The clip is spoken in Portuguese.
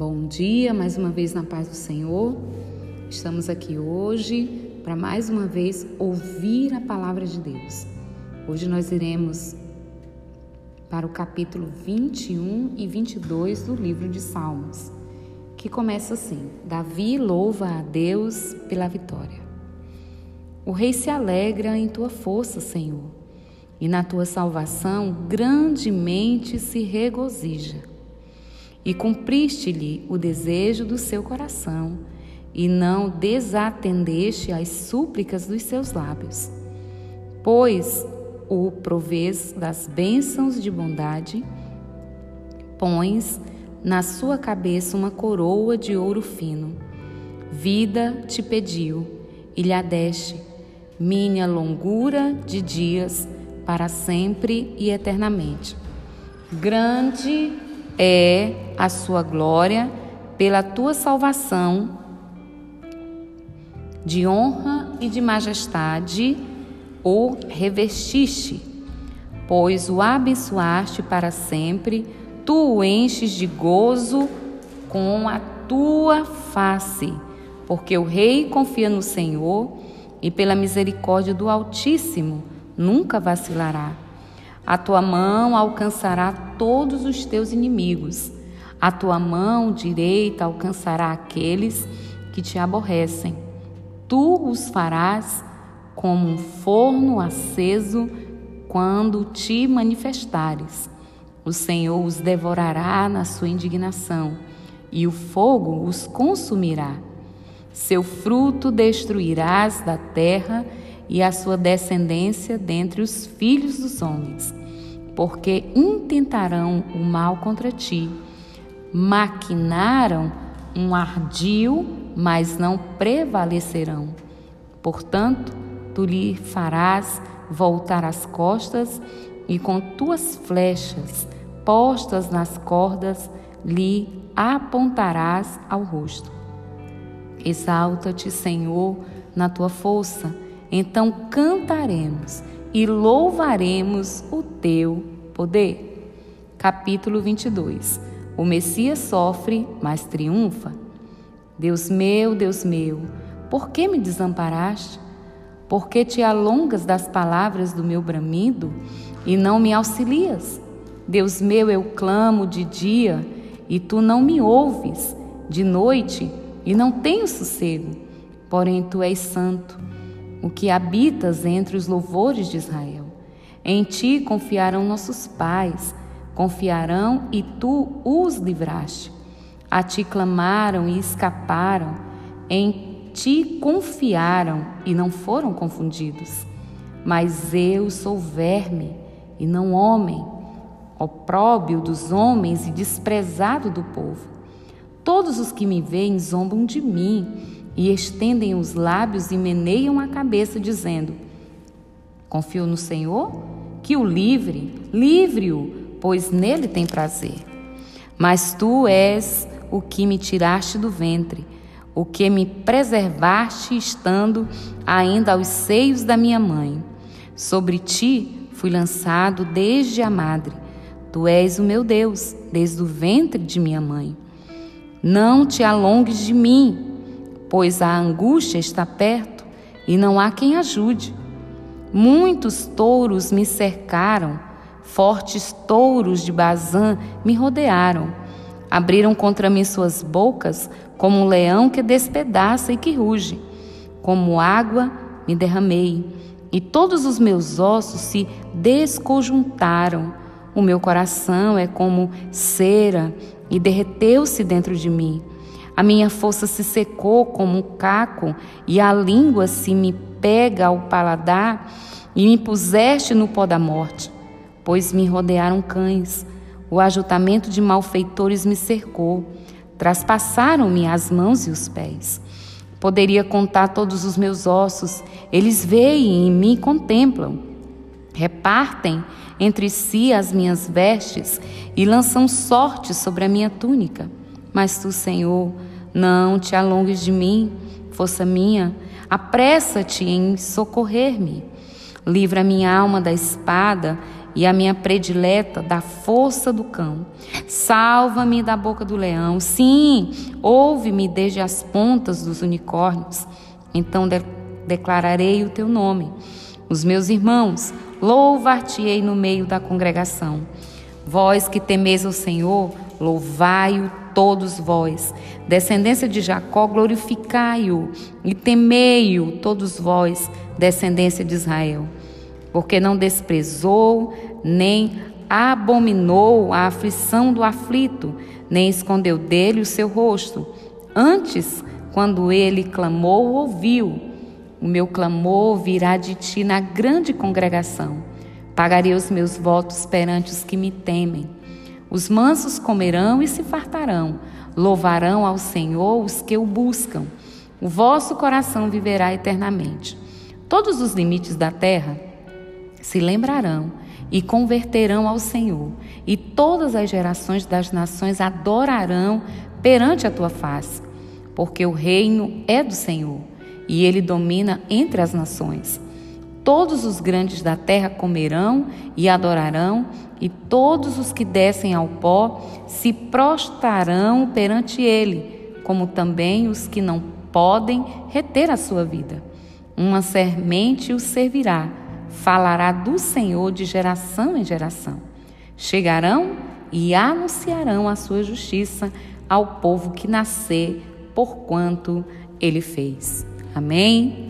Bom dia, mais uma vez na paz do Senhor. Estamos aqui hoje para mais uma vez ouvir a palavra de Deus. Hoje nós iremos para o capítulo 21 e 22 do livro de Salmos, que começa assim: Davi louva a Deus pela vitória. O rei se alegra em tua força, Senhor, e na tua salvação grandemente se regozija e cumpriste-lhe o desejo do seu coração, e não desatendeste às súplicas dos seus lábios. Pois o provês das bênçãos de bondade, pões na sua cabeça uma coroa de ouro fino. Vida te pediu e lhe deste, minha longura de dias para sempre e eternamente. Grande é a sua glória pela tua salvação, de honra e de majestade o revestiste, pois o abençoaste para sempre, tu o enches de gozo com a tua face, porque o rei confia no Senhor e pela misericórdia do Altíssimo nunca vacilará. A tua mão alcançará todos os teus inimigos. A tua mão direita alcançará aqueles que te aborrecem. Tu os farás como um forno aceso quando te manifestares. O Senhor os devorará na sua indignação e o fogo os consumirá. Seu fruto destruirás da terra e a sua descendência dentre os filhos dos homens, porque intentarão o mal contra ti, maquinaram um ardil, mas não prevalecerão. Portanto, tu lhe farás voltar as costas e com tuas flechas postas nas cordas lhe apontarás ao rosto. Exalta-te, Senhor, na tua força então cantaremos e louvaremos o teu poder. Capítulo 22. O Messias sofre, mas triunfa. Deus meu, Deus meu, por que me desamparaste? Por que te alongas das palavras do meu bramido e não me auxilias? Deus meu, eu clamo de dia e tu não me ouves, de noite e não tenho sossego. Porém, tu és santo o que habitas entre os louvores de Israel. Em ti confiarão nossos pais, confiarão e tu os livraste. A ti clamaram e escaparam, em ti confiaram e não foram confundidos. Mas eu sou verme e não homem, opróbio dos homens e desprezado do povo. Todos os que me veem zombam de mim e estendem os lábios e meneiam a cabeça, dizendo: Confio no Senhor, que o livre, livre-o, pois nele tem prazer. Mas tu és o que me tiraste do ventre, o que me preservaste estando ainda aos seios da minha mãe. Sobre ti fui lançado desde a madre. Tu és o meu Deus, desde o ventre de minha mãe. Não te alongues de mim, pois a angústia está perto e não há quem ajude. Muitos touros me cercaram, fortes touros de Bazã me rodearam. Abriram contra mim suas bocas como um leão que despedaça e que ruge. Como água me derramei, e todos os meus ossos se desconjuntaram. O meu coração é como cera e derreteu-se dentro de mim. A minha força se secou como um caco, e a língua se me pega ao paladar, e me puseste no pó da morte, pois me rodearam cães. O ajuntamento de malfeitores me cercou, traspassaram-me as mãos e os pés. Poderia contar todos os meus ossos, eles veem e me contemplam. Repartem entre si as minhas vestes e lançam sorte sobre a minha túnica. Mas tu, Senhor, não te alongues de mim, força minha, apressa-te em socorrer-me. Livra minha alma da espada e a minha predileta da força do cão. Salva-me da boca do leão. Sim, ouve-me desde as pontas dos unicórnios. Então de declararei o teu nome. Os meus irmãos, louvar-te-ei no meio da congregação. Vós que temeis o Senhor, louvai-o todos vós. Descendência de Jacó, glorificai-o e temei-o todos vós, descendência de Israel. Porque não desprezou, nem abominou a aflição do aflito, nem escondeu dele o seu rosto. Antes, quando ele clamou, ouviu. O meu clamor virá de ti na grande congregação. Pagarei os meus votos perante os que me temem. Os mansos comerão e se fartarão, louvarão ao Senhor os que o buscam. O vosso coração viverá eternamente. Todos os limites da terra se lembrarão e converterão ao Senhor, e todas as gerações das nações adorarão perante a tua face, porque o reino é do Senhor e ele domina entre as nações. Todos os grandes da terra comerão e adorarão, e todos os que descem ao pó se prostrarão perante ele, como também os que não podem reter a sua vida. Uma semente o servirá, falará do Senhor de geração em geração. Chegarão e anunciarão a sua justiça ao povo que nascer, porquanto ele fez. Amém.